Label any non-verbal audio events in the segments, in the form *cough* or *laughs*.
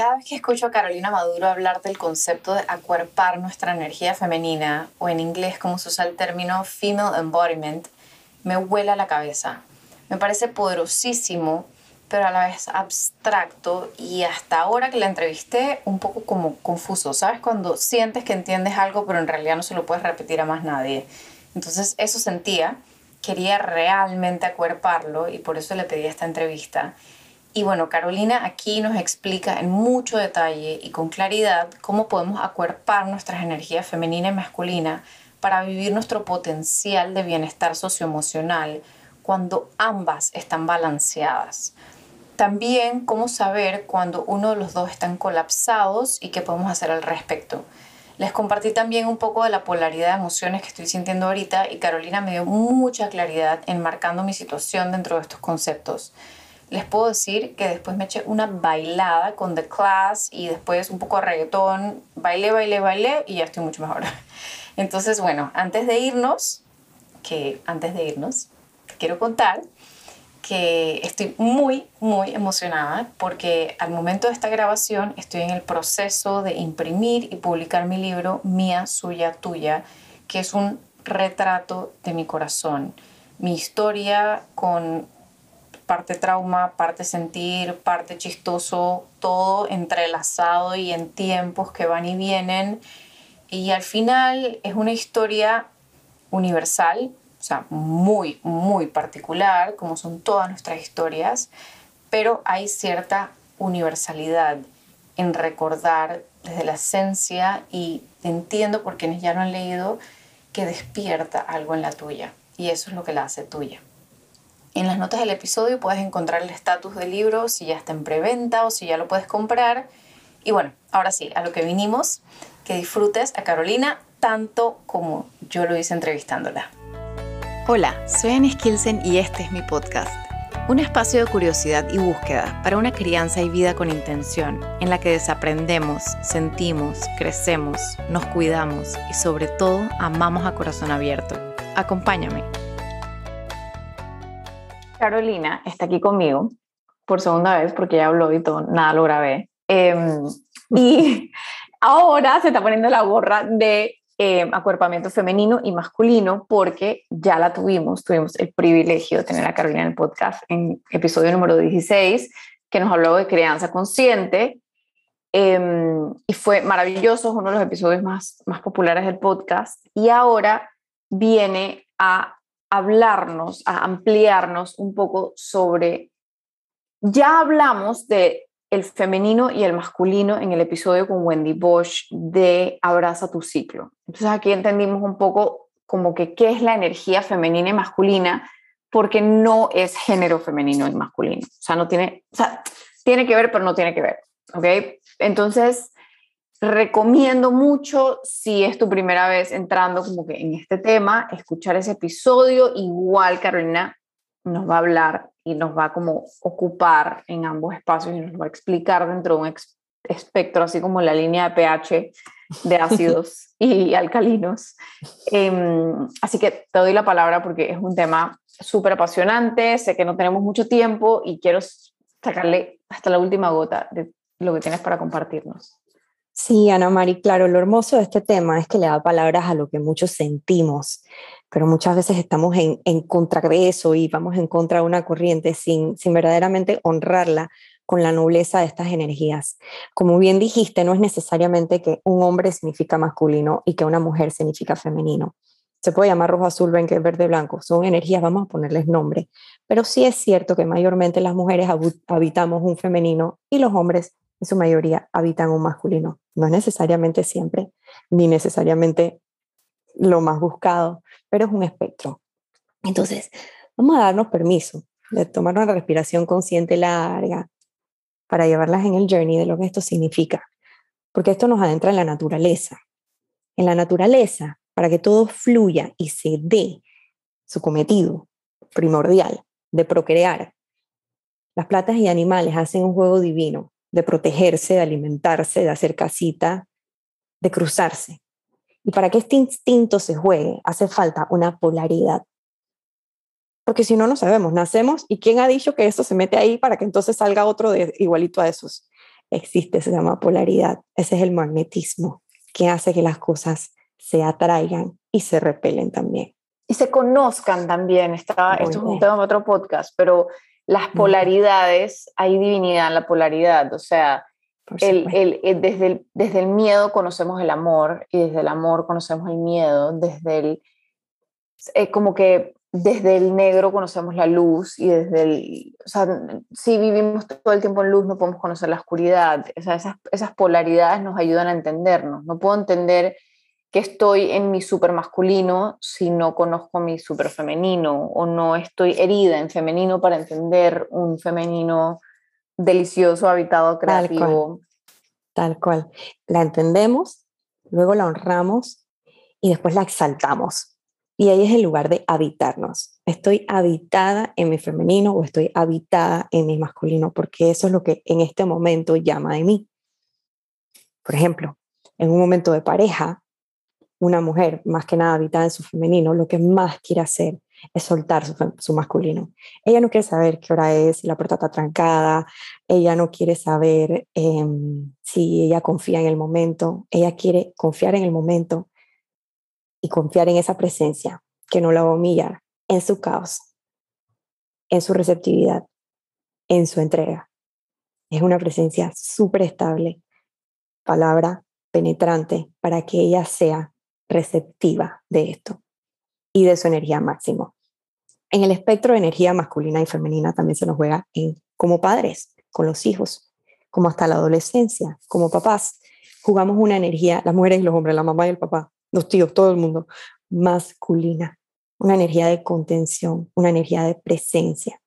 Cada vez que escucho a Carolina Maduro hablar del concepto de acuerpar nuestra energía femenina, o en inglés como se usa el término female embodiment, me vuela la cabeza. Me parece poderosísimo, pero a la vez abstracto y hasta ahora que la entrevisté un poco como confuso. ¿Sabes? Cuando sientes que entiendes algo, pero en realidad no se lo puedes repetir a más nadie. Entonces eso sentía, quería realmente acuerparlo y por eso le pedí esta entrevista. Y bueno, Carolina aquí nos explica en mucho detalle y con claridad cómo podemos acuerpar nuestras energías femenina y masculina para vivir nuestro potencial de bienestar socioemocional cuando ambas están balanceadas. También cómo saber cuando uno de los dos están colapsados y qué podemos hacer al respecto. Les compartí también un poco de la polaridad de emociones que estoy sintiendo ahorita y Carolina me dio mucha claridad enmarcando mi situación dentro de estos conceptos les puedo decir que después me eché una bailada con The Class y después un poco de reggaetón, bailé, bailé, bailé y ya estoy mucho mejor. *laughs* Entonces, bueno, antes de irnos, que antes de irnos, quiero contar que estoy muy, muy emocionada porque al momento de esta grabación estoy en el proceso de imprimir y publicar mi libro Mía, Suya, Tuya, que es un retrato de mi corazón, mi historia con parte trauma, parte sentir, parte chistoso, todo entrelazado y en tiempos que van y vienen. Y al final es una historia universal, o sea, muy, muy particular, como son todas nuestras historias, pero hay cierta universalidad en recordar desde la esencia y entiendo por quienes ya lo han leído que despierta algo en la tuya y eso es lo que la hace tuya. En las notas del episodio puedes encontrar el estatus del libro, si ya está en preventa o si ya lo puedes comprar. Y bueno, ahora sí, a lo que vinimos, que disfrutes a Carolina tanto como yo lo hice entrevistándola. Hola, soy Anne Skilsen y este es mi podcast. Un espacio de curiosidad y búsqueda para una crianza y vida con intención, en la que desaprendemos, sentimos, crecemos, nos cuidamos y sobre todo amamos a corazón abierto. Acompáñame. Carolina está aquí conmigo por segunda vez porque ya habló y todo, nada lo grabé. Em, *laughs* y ahora se está poniendo la gorra de em, acuerpamiento femenino y masculino porque ya la tuvimos, tuvimos el privilegio de tener a Carolina en el podcast en episodio número 16 que nos habló de crianza consciente em, y fue maravilloso, es uno de los episodios más, más populares del podcast y ahora viene a hablarnos, a ampliarnos un poco sobre, ya hablamos de el femenino y el masculino en el episodio con Wendy Bosch de Abraza tu ciclo. Entonces aquí entendimos un poco como que qué es la energía femenina y masculina, porque no es género femenino y masculino. O sea, no tiene, o sea, tiene que ver, pero no tiene que ver. ¿Ok? Entonces, recomiendo mucho si es tu primera vez entrando como que en este tema, escuchar ese episodio. Igual Carolina nos va a hablar y nos va a como ocupar en ambos espacios y nos va a explicar dentro de un espectro, así como la línea de pH de *laughs* ácidos y alcalinos. Em, así que te doy la palabra porque es un tema súper apasionante, sé que no tenemos mucho tiempo y quiero sacarle hasta la última gota de lo que tienes para compartirnos. Sí, Ana Mari, claro, lo hermoso de este tema es que le da palabras a lo que muchos sentimos, pero muchas veces estamos en, en contra de eso y vamos en contra de una corriente sin, sin verdaderamente honrarla con la nobleza de estas energías. Como bien dijiste, no es necesariamente que un hombre significa masculino y que una mujer significa femenino. Se puede llamar rojo, azul, verde, blanco. Son energías, vamos a ponerles nombre. Pero sí es cierto que mayormente las mujeres habitamos un femenino y los hombres en su mayoría habitan un masculino. No es necesariamente siempre, ni necesariamente lo más buscado, pero es un espectro. Entonces, vamos a darnos permiso de tomar una respiración consciente larga para llevarlas en el journey de lo que esto significa, porque esto nos adentra en la naturaleza. En la naturaleza, para que todo fluya y se dé su cometido primordial de procrear, las plantas y animales hacen un juego divino de protegerse, de alimentarse, de hacer casita, de cruzarse. Y para que este instinto se juegue, hace falta una polaridad. Porque si no, no sabemos, nacemos y quién ha dicho que eso se mete ahí para que entonces salga otro de, igualito a esos. existe, se llama polaridad. Ese es el magnetismo que hace que las cosas se atraigan y se repelen también. Y se conozcan también. Está, esto es un tema de otro podcast, pero las polaridades, hay divinidad en la polaridad. O sea, el, el, desde, el, desde el miedo conocemos el amor y desde el amor conocemos el miedo. Desde el. Eh, como que desde el negro conocemos la luz y desde el, o sea, si vivimos todo el tiempo en luz no podemos conocer la oscuridad, o sea, esas, esas polaridades nos ayudan a entendernos, no puedo entender que estoy en mi super masculino si no conozco mi super femenino o no estoy herida en femenino para entender un femenino delicioso, habitado, creativo. Tal cual. Tal cual. La entendemos, luego la honramos y después la exaltamos. Y ahí es el lugar de habitarnos. Estoy habitada en mi femenino o estoy habitada en mi masculino, porque eso es lo que en este momento llama de mí. Por ejemplo, en un momento de pareja, una mujer más que nada habitada en su femenino, lo que más quiere hacer es soltar su, masculino. Ella no quiere saber qué hora es, si la puerta está trancada, ella no quiere saber em, si ella confía en el momento, ella quiere confiar en el momento y confiar en esa presencia que no la va a humillar en su caos, en su receptividad, en su entrega. Es una presencia súper estable, palabra penetrante para que ella sea receptiva de esto y de su energía máximo. En el espectro de energía masculina y femenina también se nos juega en, como padres, con los hijos, como hasta la adolescencia, como papás. Jugamos una energía, las mujeres y los hombres, la mamá y el papá, los tíos, todo el mundo, masculina, una energía de contención, una energía de presencia.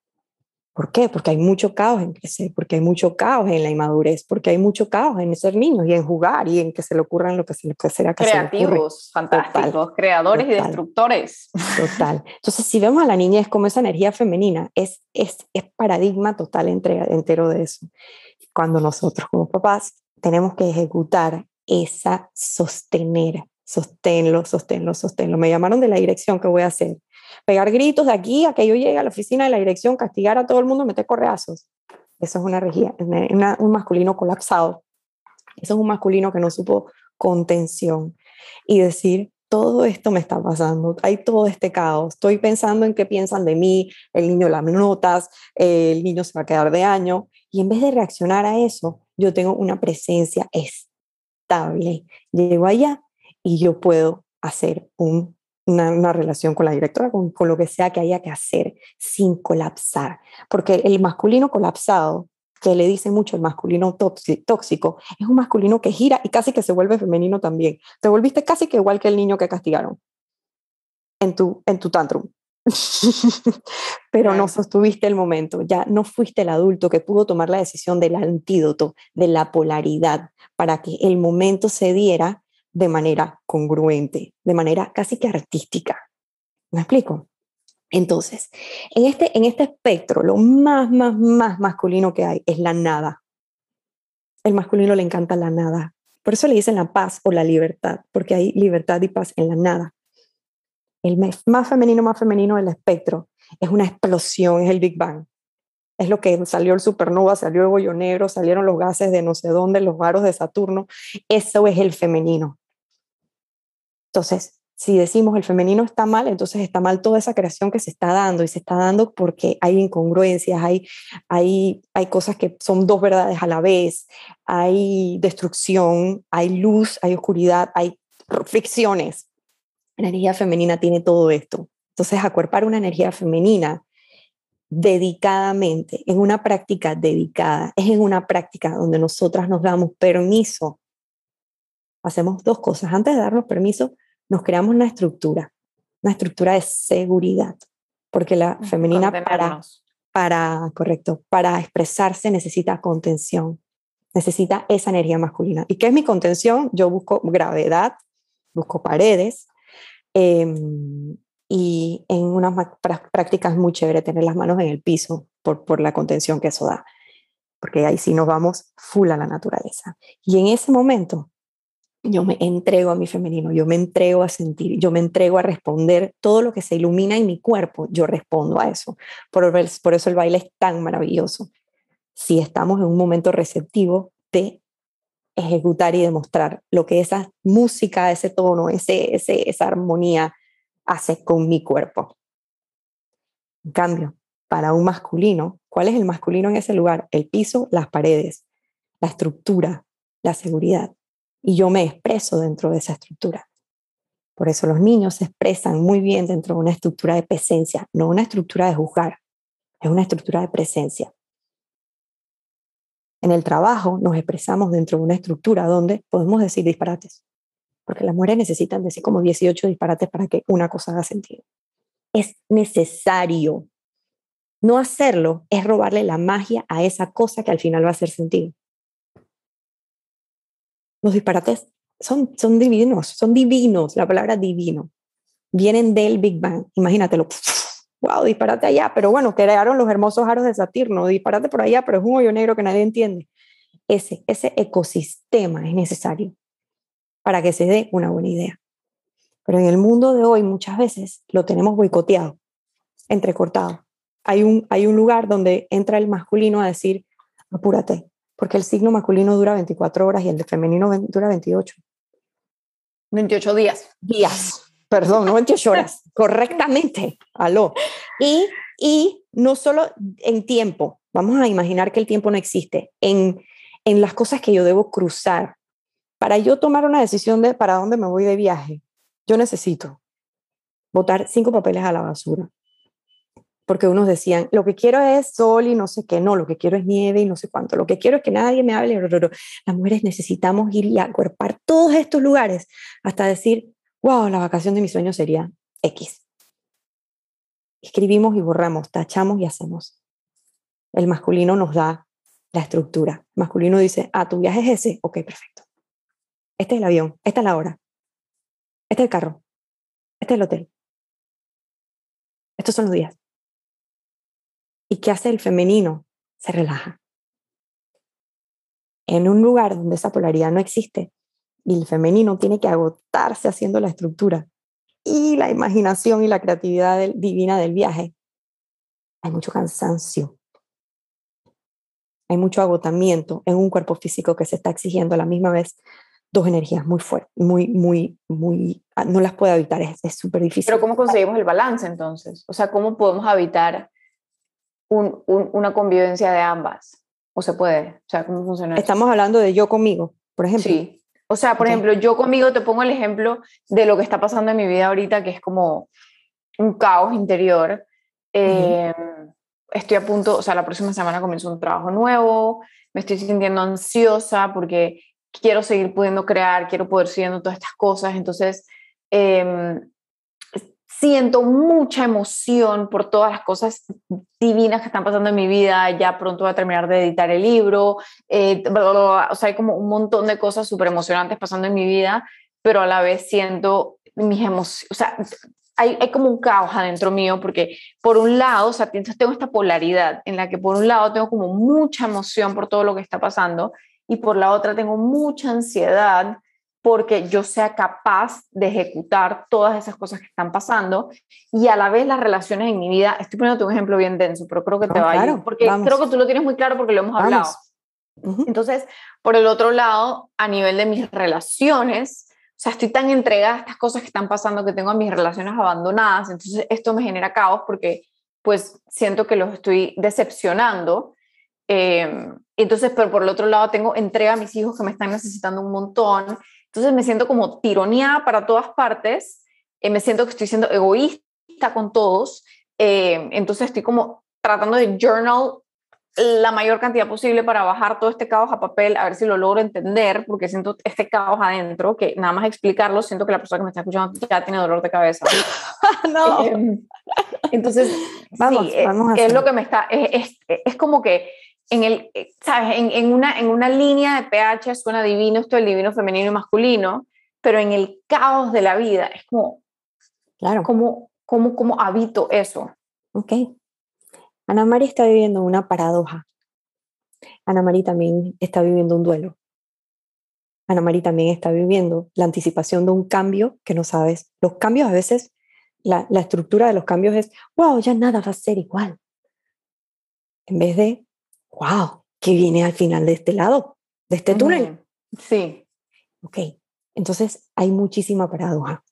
¿Por qué? Porque hay mucho caos en crecer, porque hay mucho caos en la inmadurez, porque hay mucho caos en ser niños y en jugar y en que se le ocurran lo que se le será que Creativos, fantásticos, creadores y destructores. Total. Entonces, si vemos a la niña es como esa energía femenina, es, es, es paradigma total entre, entero de eso. Cuando nosotros como papás tenemos que ejecutar esa sostener sosténlo, sosténlo, sosténlo. Me llamaron de la dirección, ¿qué voy a hacer? Pegar gritos de aquí a que yo llegue a la oficina de la dirección, castigar a todo el mundo, meter correazos. Eso es una regía, un masculino colapsado. Eso es un masculino que no supo contención y decir, todo esto me está pasando, hay todo este caos, estoy pensando en qué piensan de mí, el niño las notas, el niño se va a quedar de año, y en vez de reaccionar a eso, yo tengo una presencia estable. Llego allá y yo puedo hacer una, relación con la directora, con, con lo que sea que haya que hacer, sin colapsar. Porque el masculino colapsado, que le dice mucho el masculino tóxico, es un masculino que gira y casi que se vuelve femenino también. Te volviste casi que igual que el niño que castigaron en tu, en tu tantrum. *laughs* Pero no sostuviste el momento, ya no fuiste el adulto que pudo tomar la decisión del antídoto, de la polaridad, para que el momento se diera de manera congruente, de manera casi que artística. ¿Me explico? Entonces, en este, en este espectro, lo más, más, más masculino que hay es la nada. El masculino le encanta la nada. Por eso le dicen la paz o la libertad, porque hay libertad y paz en la nada. El más femenino, más femenino del espectro es una explosión, es el Big Bang. Es lo que salió el supernova, salió el bollo negro, salieron los gases de no sé dónde, los varos de Saturno. Eso es el femenino. Entonces, si decimos el femenino está mal, entonces está mal toda esa creación que se está dando y se está dando porque hay incongruencias, hay, hay, hay cosas que son dos verdades a la vez, hay destrucción, hay luz, hay oscuridad, hay fricciones. La energía femenina tiene todo esto. Entonces, acuerpar una energía femenina dedicadamente, en una práctica dedicada, es en una práctica donde nosotras nos damos permiso. Hacemos dos cosas. Antes de darnos permiso, nos creamos una estructura, una estructura de seguridad, porque la femenina para, para, correcto, para expresarse necesita contención, necesita esa energía masculina. ¿Y qué es mi contención? Yo busco gravedad, busco paredes, em, y en unas prácticas muy chévere tener las manos en el piso por, por la contención que eso da, porque ahí sí nos vamos full a la naturaleza. Y en ese momento yo me entrego a mi femenino, yo me entrego a sentir, yo me entrego a responder todo lo que se ilumina en mi cuerpo, yo respondo a eso. Por, eso el baile es tan maravilloso. Si estamos en un momento receptivo, de ejecutar y demostrar lo que esa música, ese tono, ese, ese, esa armonía hace con mi cuerpo. En cambio, para un masculino, ¿cuál es el masculino en ese lugar? El piso, las paredes, la estructura, la seguridad. Y yo me expreso dentro de esa estructura. Por eso los niños se expresan muy bien dentro de una estructura de presencia, no una estructura de juzgar, es una estructura de presencia. En el trabajo nos expresamos dentro de una estructura donde podemos decir disparates, porque las mujeres necesitan decir como 18 disparates para que una cosa haga sentido. Es necesario. No hacerlo es robarle la magia a esa cosa que al final va a hacer sentido. Los disparates son, son divinos, son divinos, la palabra divino. Vienen del Big Bang, imagínatelo. Wow, disparate allá, pero bueno, crearon los hermosos aros de Saturno, disparate por allá, pero es un hoyo negro que nadie entiende. Ese, ese ecosistema es necesario para que se dé una buena idea. Pero en el mundo de hoy muchas veces lo tenemos boicoteado, entrecortado. Hay un, hay un lugar donde entra el masculino a decir, apúrate, porque el signo masculino dura 24 horas y el de femenino dura 28. 28 días. Días, perdón, no 28 horas, *laughs* correctamente, aló. Y, y no solo en tiempo, vamos a imaginar que el tiempo no existe, en, en las cosas que yo debo cruzar. Para yo tomar una decisión de para dónde me voy de viaje, yo necesito botar cinco papeles a la basura, porque unos decían, lo que quiero es sol y no sé qué, no, lo que quiero es nieve y no sé cuánto, lo que quiero es que nadie me hable, las mujeres necesitamos ir y acuerpar todos estos lugares hasta decir, wow, la vacación de mi sueño sería X. Escribimos y borramos, tachamos y hacemos. El masculino nos da la estructura. El masculino dice, ah, tu viaje es ese, ok, perfecto. Este es el avión, esta es la hora, este es el carro, este es el hotel. Estos son los días ¿Y qué hace el femenino? Se relaja. En un lugar donde esa polaridad no existe y el femenino tiene que agotarse haciendo la estructura y la imaginación y la creatividad divina del viaje, hay mucho cansancio. Hay mucho agotamiento en un cuerpo físico que se está exigiendo a la misma vez dos energías muy fuertes, muy, muy, muy, ah, no las puede habitar, es súper difícil. Pero ¿cómo conseguimos el balance entonces? O sea, ¿cómo podemos habitar una convivencia de ambas? ¿O se puede? O sea, ¿cómo funciona? Estamos hablando de yo conmigo, por ejemplo. Sí. O sea, por ejemplo, yo conmigo te pongo el ejemplo de lo que está pasando en mi vida ahorita, que es como un caos interior. Em, estoy a punto, o sea, la próxima semana comienzo un trabajo nuevo, me estoy sintiendo ansiosa porque quiero seguir pudiendo crear, quiero poder seguir todas estas cosas. Entonces, eh, siento mucha emoción por todas las cosas divinas que están pasando en mi vida. Ya pronto voy a terminar de editar el libro. Eh, o sea, hay como un montón de cosas súper emocionantes pasando en mi vida, pero a la vez siento mis emociones. O sea, hay, hay, como un caos adentro mío porque por un lado, o sea, tengo esta polaridad en la que por un lado tengo como mucha emoción por todo lo que está pasando y por la otra tengo mucha ansiedad porque yo sea capaz de ejecutar todas esas cosas que están pasando y a la vez las relaciones en mi vida, estoy poniendo un ejemplo bien denso, pero creo que te va a ir, porque creo que tú lo tienes muy claro porque lo hemos hablado. Entonces, por el otro lado, a nivel de mis relaciones, o sea, estoy tan entregada a estas cosas que están pasando que tengo a mis relaciones abandonadas, entonces esto me genera caos porque pues siento que los estoy decepcionando. Eh, entonces, pero por el otro lado tengo entrega a mis hijos que me están necesitando un montón entonces me siento como tironía para todas partes, eh, me siento que estoy siendo egoísta con todos, eh, entonces estoy como tratando de journal la mayor cantidad posible para bajar todo este caos a papel, a ver si lo logro entender, porque siento este caos adentro, que nada más explicarlo, siento que la persona que me está escuchando ya tiene dolor de cabeza. *laughs* no. Eh, entonces, vamos, sí, vamos es, lo que me está, es, es, es como que en, el, eh, ¿sabes? En, en, una, en una línea de pH suena divino esto el divino femenino y masculino, pero en el caos de la vida es como, claro. ¿cómo, cómo, cómo habito eso? Ok. Ana María está viviendo una paradoja. Ana María también está viviendo un duelo. Ana María también está viviendo la anticipación de un cambio que no sabes. Los cambios a veces, la, la estructura de los cambios es, wow, ya nada va a ser igual. En vez de, wow, ¿qué viene al final de este lado? de este túnel. Sí. Ok, entonces hay muchísima paradoja.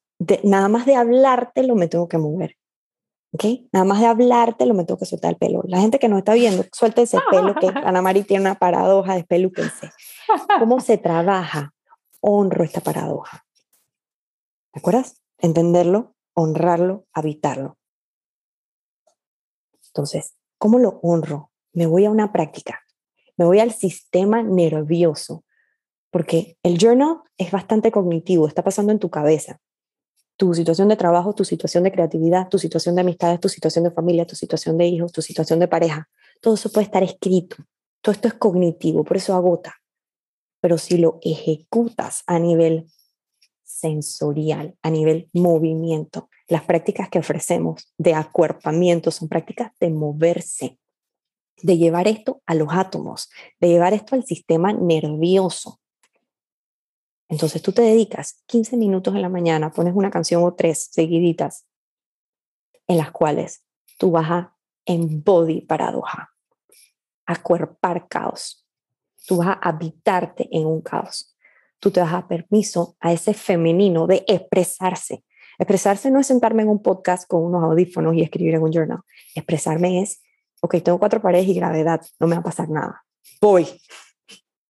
nada más de hablarte lo me tengo que mover. ¿ok? Nada más de hablarte lo me tengo que soltar el pelo. La gente que nos está viendo, suelta ese pelo que *laughs* Ana María tiene una paradoja, despelúquense. ¿Cómo se trabaja? Honro esta paradoja. ¿De acuerdas? Entenderlo, honrarlo, habitarlo. Entonces, ¿cómo lo honro? Me voy a una práctica. Me voy al sistema nervioso, porque el journal es bastante cognitivo, está pasando en tu cabeza tu situación de trabajo, tu situación de creatividad, tu situación de amistades, tu situación de familia, tu situación de hijos, tu situación de pareja. Todo eso puede estar escrito. Todo esto es cognitivo, por eso agota. Pero si lo ejecutas a nivel sensorial, a nivel movimiento, las prácticas que ofrecemos de acuerpamiento son prácticas de moverse, de llevar esto a los átomos, de llevar esto al sistema nervioso. Entonces tú te dedicas 15 minutos en la mañana, pones una canción o tres seguiditas en las cuales tú vas a embody paradoja, a cuerpar caos. Tú vas a habitarte en un caos. Tú te das a permiso a ese femenino de expresarse. Expresarse no es sentarme en un podcast con unos audífonos y escribir en un journal. Expresarme es, ok, tengo cuatro paredes y gravedad, no me va a pasar nada. Voy,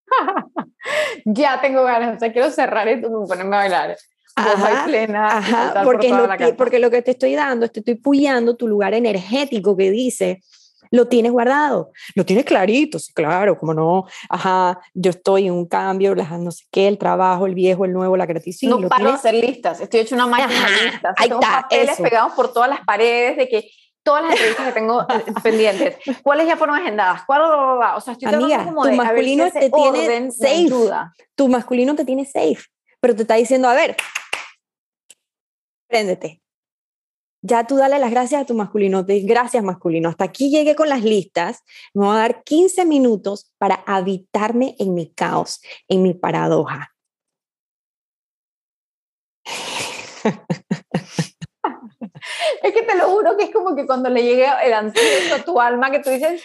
*laughs* ya tengo ganas, o sea, quiero cerrar esto y ponerme a bailar. Ajá, plena, ajá, porque, lo que, porque lo que te estoy dando, te estoy puyando tu lugar energético que dice, lo tienes guardado, lo tienes clarito, sí, claro, como no, ajá, yo estoy en un cambio, no sé qué, el trabajo, el viejo, el nuevo, la creatividad. No paro de hacer listas, estoy hecho una máquina de listas, ahí tengo está, papeles pegados por todas las paredes de que todas las entrevistas que tengo eh, *laughs* pendientes, cuáles ya fueron agendadas, cuál, o sea, estoy Amiga, como tu masculino te tiene safe, tu masculino te tiene safe, pero te está diciendo, a ver, préndete. Ya tú dale las gracias a tu masculino, de gracias masculino, hasta aquí llegué con las listas, me voy a dar 15 minutos para habitarme en mi caos, en mi paradoja. *laughs* *laughs* es que te lo juro que es como que cuando le llegue el antídoto a tu alma, que tú dices,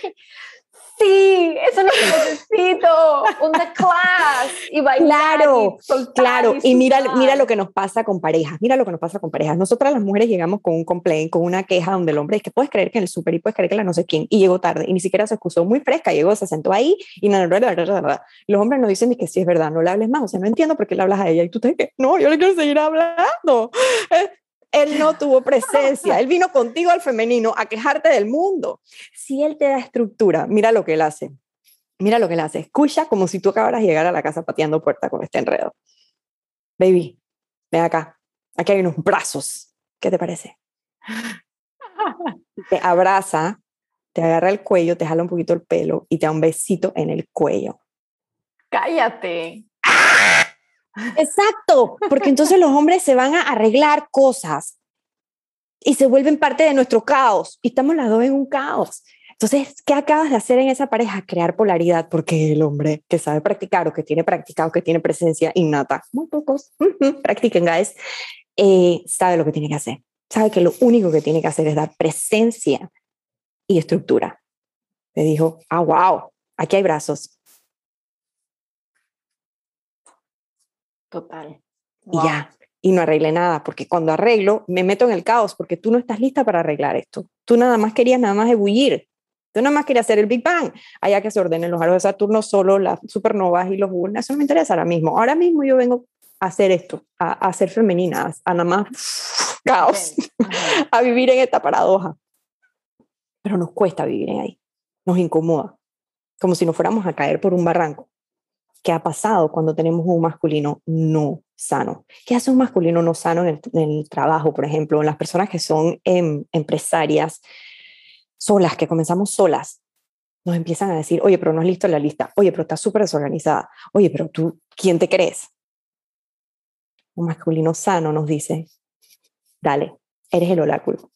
sí, eso es lo que necesito, un The Class y bailar. Claro, y claro. Y, mira, mira lo que nos pasa con parejas, mira lo que nos pasa con parejas. Nosotras las mujeres llegamos con un complaint, con una queja donde el hombre es que puedes creer que en el súper y puedes creer que la no sé quién, y llegó tarde, y ni siquiera se excusó muy fresca, llegó, se sentó ahí, y nada, los hombres nos dicen que sí es verdad, no le hables más, o sea, no entiendo por qué le hablas a ella, y tú te dices, no, yo le quiero seguir hablando. *laughs* Eh, él no tuvo presencia, él vino contigo al femenino a quejarte del mundo. Si él te da estructura, mira lo que él hace. Mira lo que él hace. Escucha como si tú acabaras de llegar a la casa pateando puerta con este enredo. Baby, ven acá. Aquí hay unos brazos. ¿Qué te parece? *laughs* Te abraza, te agarra el cuello, te jala un poquito el pelo y te da un besito en el cuello. Cállate. Exacto, porque entonces los hombres se van a arreglar cosas y se vuelven parte de nuestro caos y estamos las dos en un caos. Entonces, ¿qué acabas de hacer en esa pareja? Crear polaridad, porque el hombre que sabe practicar o que tiene practicado, que tiene presencia innata, muy pocos, practiquen, guys, eh, sabe lo que tiene que hacer. Sabe que lo único que tiene que hacer es dar presencia y estructura. Le dijo, ah, wow, aquí hay brazos, Total. Y ya, y no arreglé nada, porque cuando arreglo me meto en el caos, porque tú no estás lista para arreglar esto. Tú nada más querías nada más ebullir. Tú nada más querías hacer el Big Bang. Allá que se ordenen los aros de Saturno solo, las supernovas y los bulls. Eso no me interesa ahora mismo. Ahora mismo yo vengo a hacer esto, a, a ser femeninas, a nada más *laughs* caos, *laughs* a vivir en esta paradoja. Pero nos cuesta vivir en ahí. Nos incomoda. Como si nos fuéramos a caer por un barranco. ¿Qué ha pasado cuando tenemos un masculino no sano? ¿Qué hace un masculino no sano en el, trabajo, por ejemplo, en las personas que son em, empresarias solas, que comenzamos solas? Nos empiezan a decir, oye, pero no es listo la lista, oye, pero está súper desorganizada, oye, pero tú, ¿quién te crees? Un masculino sano nos dice, dale, eres el oráculo.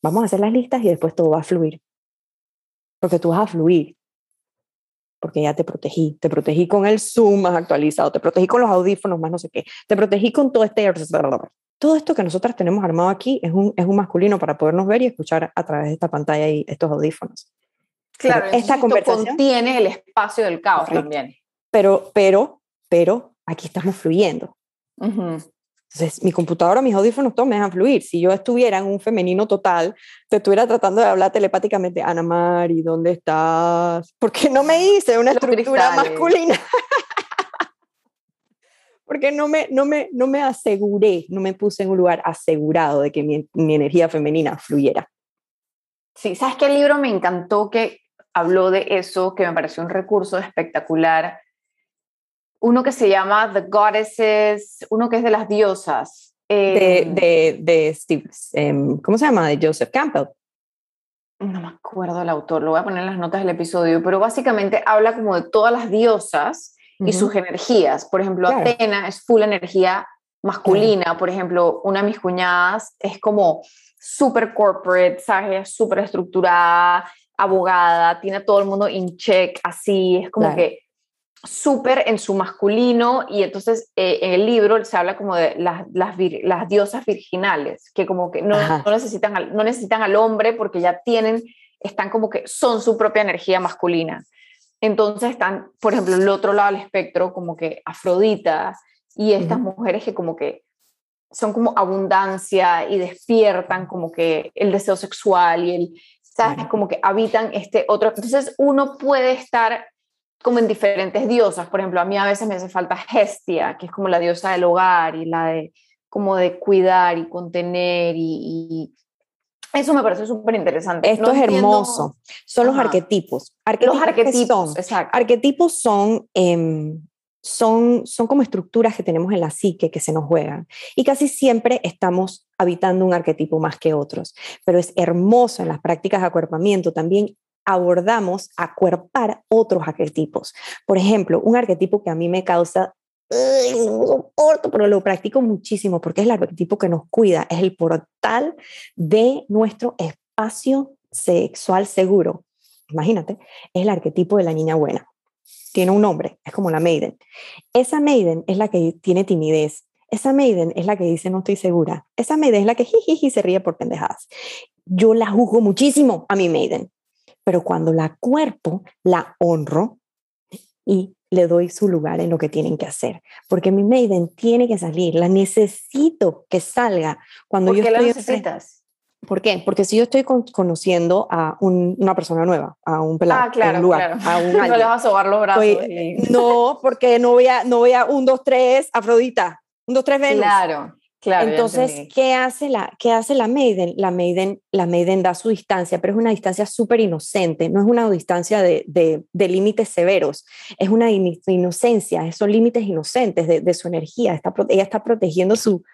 Vamos a hacer las listas y después todo va a fluir. Porque tú vas a fluir porque ya te protegí, te protegí con el Zoom más actualizado, te protegí con los audífonos más no sé qué, te protegí con todo este... Todo esto que nosotras tenemos armado aquí es un, es un masculino para podernos ver y escuchar a través de esta pantalla y estos audífonos. Claro, esta conversación contiene el espacio del caos también. Pero, pero, pero, aquí estamos fluyendo. Entonces, mi computadora, mis audífonos, todos me dejan fluir. Si yo estuviera en un femenino total, te estuviera tratando de hablar telepáticamente, Ana Mari, ¿dónde estás? *laughs* Porque no me hice una estructura masculina. *laughs* Porque no me, no, me, no me aseguré, no me puse en un lugar asegurado de que mi, mi energía femenina fluyera. Sí, ¿sabes qué libro me encantó que habló de eso, que me pareció un recurso espectacular? Uno que se llama The Goddesses, uno que es de las diosas. de, em, de, de Steve, em, ¿cómo se llama? De Joseph Campbell. No me acuerdo el autor, lo voy a poner en las notas del episodio, pero básicamente habla como de todas las diosas y sus energías. Por ejemplo, Atena es full energía masculina. Por ejemplo, una de mis cuñadas es como súper corporate, ¿sabes? Súper estructurada, abogada, tiene a todo el mundo in check, así, es como que súper en su masculino y entonces eh, en el libro se habla como de las, las, las diosas virginales, que como que no, no, necesitan al, no necesitan al hombre porque ya tienen, están como que son su propia energía masculina. Entonces están, por ejemplo, el otro lado del espectro, como que Afrodita y estas mujeres que como que son como abundancia y despiertan como que el deseo sexual y el, ¿sabes? Como que habitan este otro. Entonces uno puede estar como en diferentes diosas. Por ejemplo, a mí a veces me hace falta Hestia, que es como la diosa del hogar y la de como de cuidar y contener y, eso me parece súper interesante. Esto es hermoso. Son los arquetipos. arquetipos. Los arquetipos, son? Exacto. Arquetipos son, em, son, son como estructuras que tenemos en la psique que se nos juegan. Y casi siempre estamos habitando un arquetipo más que otros. Pero es hermoso en las prácticas de acuerpamiento también abordamos acuerpar otros arquetipos. Por ejemplo, un arquetipo que a mí me causa no soporto, pero lo practico muchísimo porque es el arquetipo que nos cuida, es el portal de nuestro espacio sexual seguro. Imagínate, es el arquetipo de la niña buena. Tiene un nombre, es como la maiden. Esa maiden es la que tiene timidez. Esa maiden es la que dice no estoy segura. Esa maiden es la que jiji se ríe por pendejadas. Yo la juzgo muchísimo a mi maiden pero cuando la cuerpo, la honro y le doy su lugar en lo que tienen que hacer. Porque mi maiden tiene que salir, la necesito que salga. Cuando ¿Por yo qué la necesitas? ¿Por qué? Porque si yo estoy conociendo a una persona nueva, a un pelado, ah, claro, un lugar, a un *laughs* No le vas a sobar los brazos. No, porque no voy a, no voy a un, dos, tres, Afrodita, un, dos, tres, Venus. Claro. Entonces, ¿qué hace, la, ¿qué hace la Maiden? La Maiden, la Maiden da su distancia, pero es una distancia súper inocente, no es una distancia de, de, límites severos, es una inocencia, son límites inocentes de, de su energía. Está, ella está protegiendo su,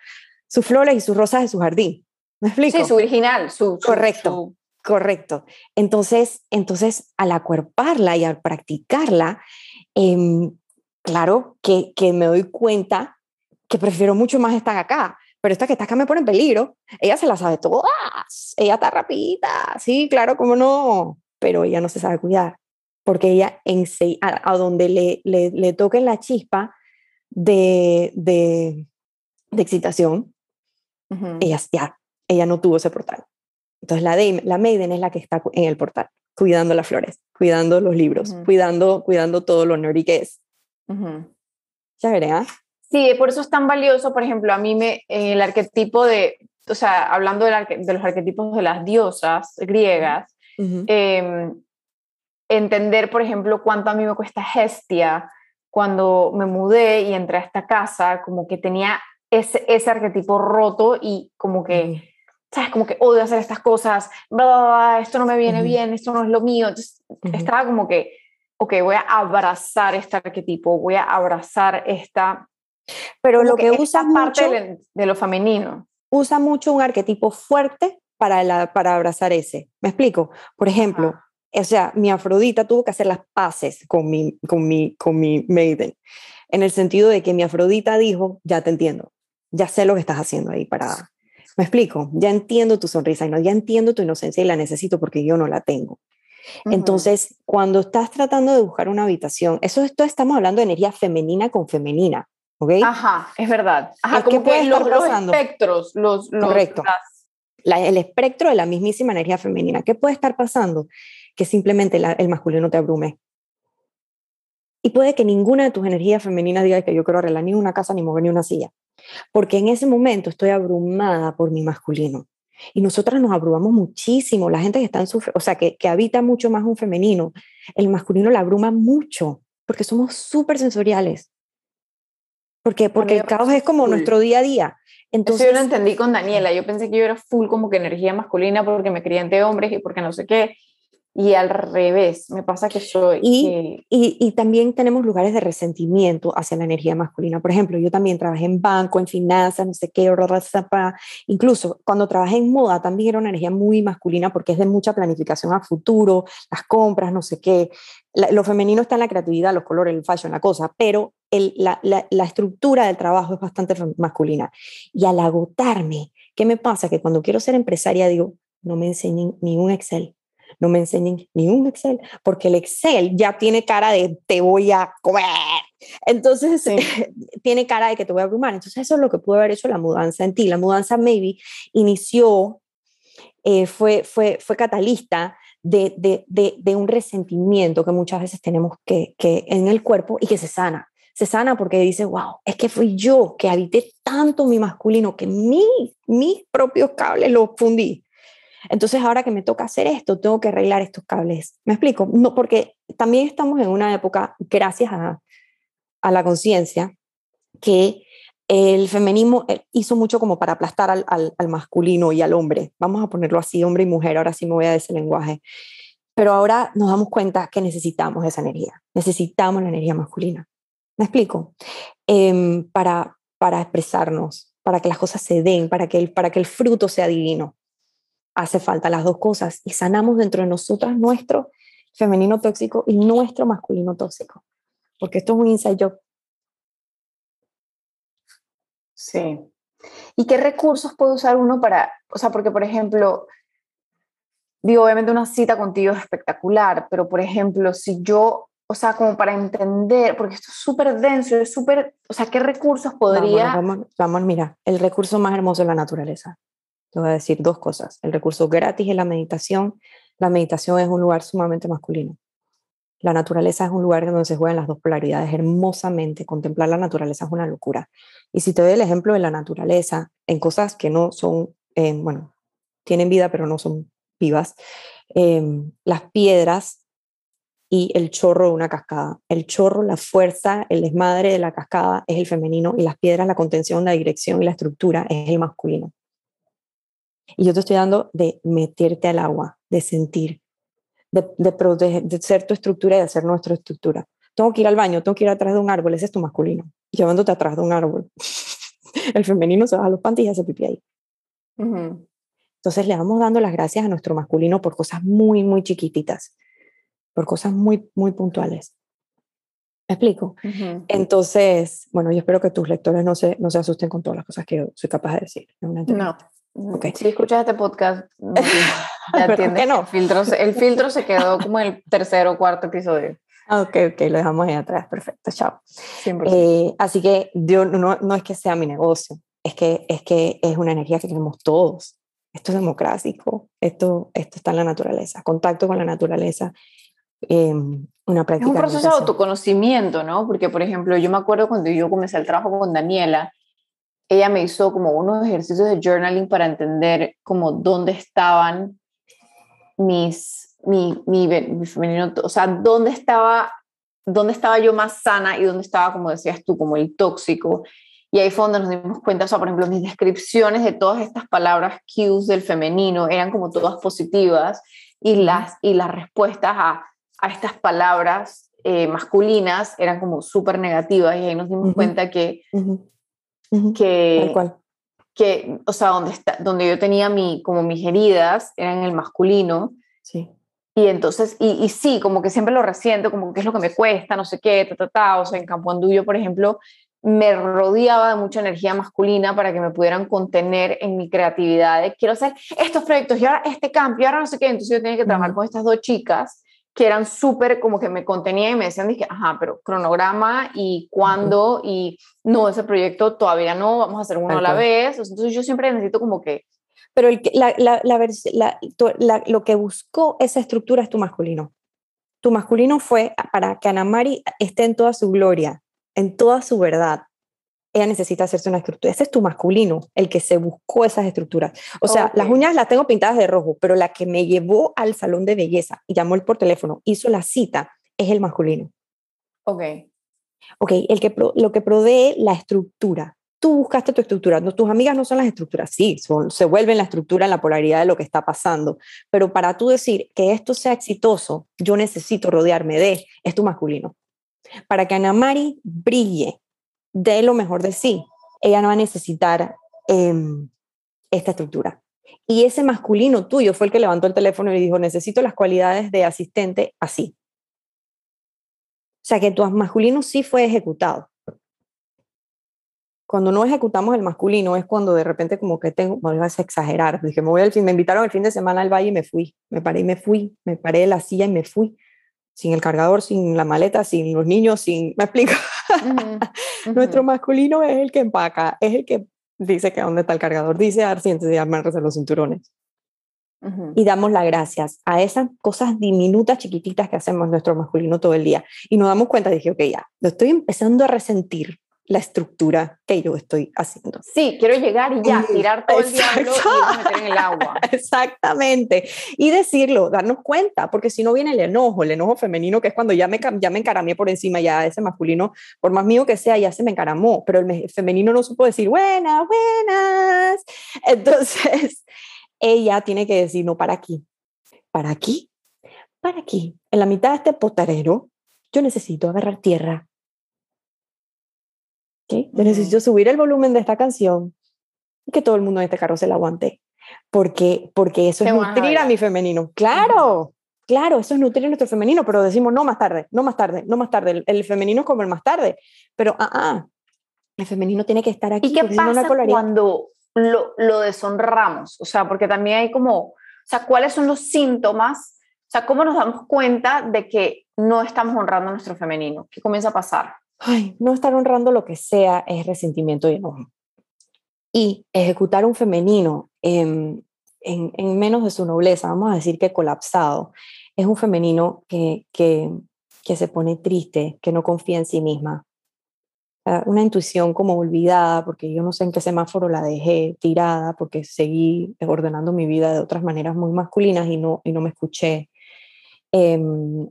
sus flores y sus rosas de su jardín. ¿Me explico? Sí, su original, su... correcto, correcto. Entonces, entonces, al acuerparla y al practicarla, em, claro que, que me doy cuenta que prefiero mucho más estar acá. Pero esta que está acá me pone en peligro. Ella se la sabe todas. Ella está rapidita. Sí, claro, cómo no. Pero ella no se sabe cuidar. Porque ella, en, a, a donde le, le, le toque la chispa de, de, de excitación, ella ya, ella no tuvo ese portal. Entonces la, de, la Maiden es la que está en el portal, cuidando las flores, cuidando los libros, cuidando, cuidando todo lo nerdy que es. Ya veré, ¿ah? Sí, por eso es tan valioso, por ejemplo, a mí me, el arquetipo de, o sea, hablando de, los arquetipos de las diosas griegas, em, entender, por ejemplo, cuánto a mí me cuesta Hestia cuando me mudé y entré a esta casa, como que tenía ese, ese arquetipo roto y como que, ¿sabes? Como que odio hacer estas cosas, esto no me viene bien, esto no es lo mío. Entonces, estaba como que, ok, voy a abrazar este arquetipo, voy a abrazar esta pero lo que, usa mucho de, lo femenino. Usa mucho un arquetipo fuerte para, la, para abrazar ese. ¿Me explico? Por ejemplo, o sea, mi Afrodita tuvo que hacer las paces con mi, con mi, con mi maiden, en el sentido de que mi Afrodita dijo, ya te entiendo, ya sé lo que estás haciendo ahí para... Me explico, ya entiendo tu sonrisa y no, ya entiendo tu inocencia y la necesito porque yo no la tengo. Entonces, cuando estás tratando de buscar una habitación, eso esto estamos hablando de energía femenina con femenina. Ajá, es verdad. Ajá, como que los, los, espectros, los, Correcto. el espectro de la mismísima energía femenina. ¿Qué puede estar pasando? que simplemente el masculino te abrume. Y puede que ninguna de tus energías femeninas diga que yo quiero arreglar ni una casa ni mover ni una silla, porque en ese momento estoy abrumada por mi masculino. Y nosotras nos abrumamos muchísimo. La gente que está en su, o sea, que, que habita mucho más un femenino, el masculino la abruma mucho, porque somos súper sensoriales. Porque, porque el caos es como nuestro día a día. Entonces, Eso yo lo entendí con Daniela. Yo pensé que yo era full como que energía masculina porque me crié entre hombres y porque no sé qué y al revés, me pasa que soy... Y, y, y, también tenemos lugares de resentimiento hacia la energía masculina. Por ejemplo, yo también trabajé en banco, en finanzas, no sé qué, incluso cuando trabajé en moda también era una energía muy masculina porque es de mucha planificación a futuro, las compras, no sé qué. lo femenino está en la creatividad, los colores, el fashion, la cosa, pero el, la, la, la estructura del trabajo es bastante masculina. Y al agotarme, ¿qué me pasa? Que cuando quiero ser empresaria digo, no me enseñen ni un Excel no me enseñen ni un Excel, porque el Excel ya tiene cara de te voy a comer. Entonces, *laughs* tiene cara de que te voy a abrumar. Entonces, eso es lo que pudo haber hecho la mudanza en ti. La mudanza, maybe, inició, eh, fue, fue, fue catalista de, de, de, de, un resentimiento que muchas veces tenemos que, que en el cuerpo y que se sana. Se sana porque dice, wow, es que fui yo que habité tanto mi masculino que mi, mis propios cables los fundí. Entonces, ahora que me toca hacer esto, tengo que arreglar estos cables. ¿Me explico? No, porque también estamos en una época, gracias a, la conciencia, que el feminismo eh, hizo mucho como para aplastar al, masculino y al hombre. Vamos a ponerlo así, hombre y mujer, ahora sí me voy a ese lenguaje. Pero ahora nos damos cuenta que necesitamos esa energía, necesitamos la energía masculina. ¿Me explico? Eh, para, para expresarnos, para que las cosas se den, para que el, para que el fruto sea divino hace falta las dos cosas y sanamos dentro de nosotras nuestro femenino tóxico y nuestro masculino tóxico, porque esto es un inside job. Sí. ¿Y qué recursos puede usar uno para, o sea, porque por ejemplo, digo, obviamente una cita contigo es espectacular, pero por ejemplo, si yo, o sea, como para entender, porque esto es súper denso, es súper, o sea, ¿qué recursos podría... Vamos, vamos, vamos, mira, el recurso más hermoso es la naturaleza. Te voy a decir dos cosas. El recurso gratis es la meditación. La meditación es un lugar sumamente masculino. La naturaleza es un lugar donde se juegan las dos polaridades hermosamente. Contemplar la naturaleza es una locura. Y si te doy el ejemplo de la naturaleza en cosas que no son, eh, bueno, tienen vida pero no son vivas, eh, las piedras y el chorro de una cascada. El chorro, la fuerza, el desmadre de la cascada es el femenino y las piedras, la contención, la dirección y la estructura es el masculino. Y yo te estoy dando de meterte al agua, de sentir, de, de, de ser tu estructura y de hacer nuestra estructura. Tengo que ir al baño, tengo que ir atrás de un árbol, ese es tu masculino, llevándote atrás de un árbol. *laughs* El femenino se baja los panties y hace pipí ahí. Entonces le vamos dando las gracias a nuestro masculino por cosas muy, muy chiquititas, por cosas muy, muy puntuales. ¿Me explico? Entonces, bueno, yo espero que tus lectores no se, no se asusten con todas las cosas que yo soy capaz de decir. no. Si escuchas este podcast, *laughs* ya entiendes. No? El, filtro, el filtro se quedó como el tercer o cuarto episodio. Ah, ok, ok, lo dejamos ahí atrás, perfecto, chao. Eh, así que yo, no, no es que sea mi negocio, es que, es que es una energía que tenemos todos. Esto es democrático, esto, esto está en la naturaleza, contacto con la naturaleza, eh, una práctica. Es un proceso de autoconocimiento, ¿no? Porque, por ejemplo, yo me acuerdo cuando yo comencé el trabajo con Daniela, ella me hizo como unos ejercicios de journaling para entender como dónde estaban mis, mi, mi, femenino, o sea, dónde estaba, dónde estaba yo más sana y dónde estaba, como decías tú, como el tóxico. Y ahí fue donde nos dimos cuenta, o sea, por ejemplo, mis descripciones de todas estas palabras cues del femenino eran como todas positivas y las, y las respuestas a, a estas palabras eh, masculinas eran como súper negativas y ahí nos dimos cuenta que que, que, o sea, donde, está, donde yo tenía mi, como mis heridas eran el masculino. Sí. Y entonces, y, y, sí, como que siempre lo resiento, como que es lo que me cuesta, no sé qué, ta, ta, ta. O sea, en Campo Andullo, por ejemplo, me rodeaba de mucha energía masculina para que me pudieran contener en mi creatividad de quiero hacer estos proyectos y ahora este cambio, y ahora no sé qué. Entonces yo tenía que trabajar con estas dos chicas que eran súper como que me contenían y me decían, dije, ajá, pero cronograma y cuándo y no, ese proyecto todavía no, vamos a hacer uno a la vez. Entonces yo siempre necesito como que pero el, la, la, la, lo que buscó esa estructura es tu masculino. Tu masculino fue para que Ana Mari esté en toda su gloria, en toda su verdad. Ella necesita hacerse una estructura. Ese es tu masculino, el que se buscó esas estructuras. O sea, las uñas las tengo pintadas de rojo, pero la que me llevó al salón de belleza y llamó por teléfono, hizo la cita, es el masculino. Ok. Ok, el que lo que provee la estructura. Tú buscaste tu estructura, no, tus amigas no son las estructuras, sí, se vuelven la estructura en la polaridad de lo que está pasando, pero para tú decir que esto sea exitoso, yo necesito rodearme de, es tu masculino. Para que Ana Mari brille, dé lo mejor de sí, ella no va a necesitar em, esta estructura. Y ese masculino tuyo fue el que levantó el teléfono y dijo, necesito las cualidades de asistente así. O sea que tu masculino sí fue ejecutado. Cuando no ejecutamos el masculino es cuando de repente como que tengo, me vas a exagerar, dije, me voy me invitaron el fin de semana al valle y me fui, me paré y me fui, me paré de la silla y me fui, sin el cargador, sin la maleta, sin los niños, sin, me explico. *laughs* Nuestro masculino es el que empaca, es el que dice que dónde está el cargador, dice arcientes de amarrarse los cinturones. Y damos las gracias a esas cosas diminutas, chiquititas que hacemos nuestro masculino todo el día. Y nos damos cuenta, dije, ok, ya, lo estoy empezando a resentir la estructura que yo estoy haciendo. Sí, quiero llegar y ya, tirar todo el diablo y meter en el agua. *laughs* Exactamente. Y decirlo, darnos cuenta, porque si no viene el enojo, el enojo femenino, que es cuando ya me, ya me encaramé por encima, ya ese masculino, por más mío que sea, ya se me encaramó, pero el femenino no supo decir, buenas, buenas. *laughs* Entonces, ella tiene que decir, no, para aquí, para aquí, para aquí. En la mitad de este potarero, yo necesito agarrar tierra yo necesito subir el volumen de esta canción y que todo el mundo en este carro se la aguante. Porque, porque eso es nutrir a mi femenino. Claro, claro, eso es nutrir a nuestro femenino, pero decimos no más tarde, no más tarde, no más tarde. El, femenino es como el más tarde. Pero, ah, ah, el femenino tiene que estar aquí. ¿Y qué pasa cuando lo, lo deshonramos? O sea, porque también hay como, o sea, ¿cuáles son los síntomas? O sea, ¿cómo nos damos cuenta de que no estamos honrando a nuestro femenino? ¿Qué comienza a pasar? No estar honrando lo que sea es resentimiento y enojo. Y ejecutar un femenino en, en, menos de su nobleza, vamos a decir que colapsado, es un femenino que, que, se pone triste, que no confía en sí misma. Una intuición como olvidada, porque yo no sé en qué semáforo la dejé tirada, porque seguí ordenando mi vida de otras maneras muy masculinas y no, y no me escuché. Eh,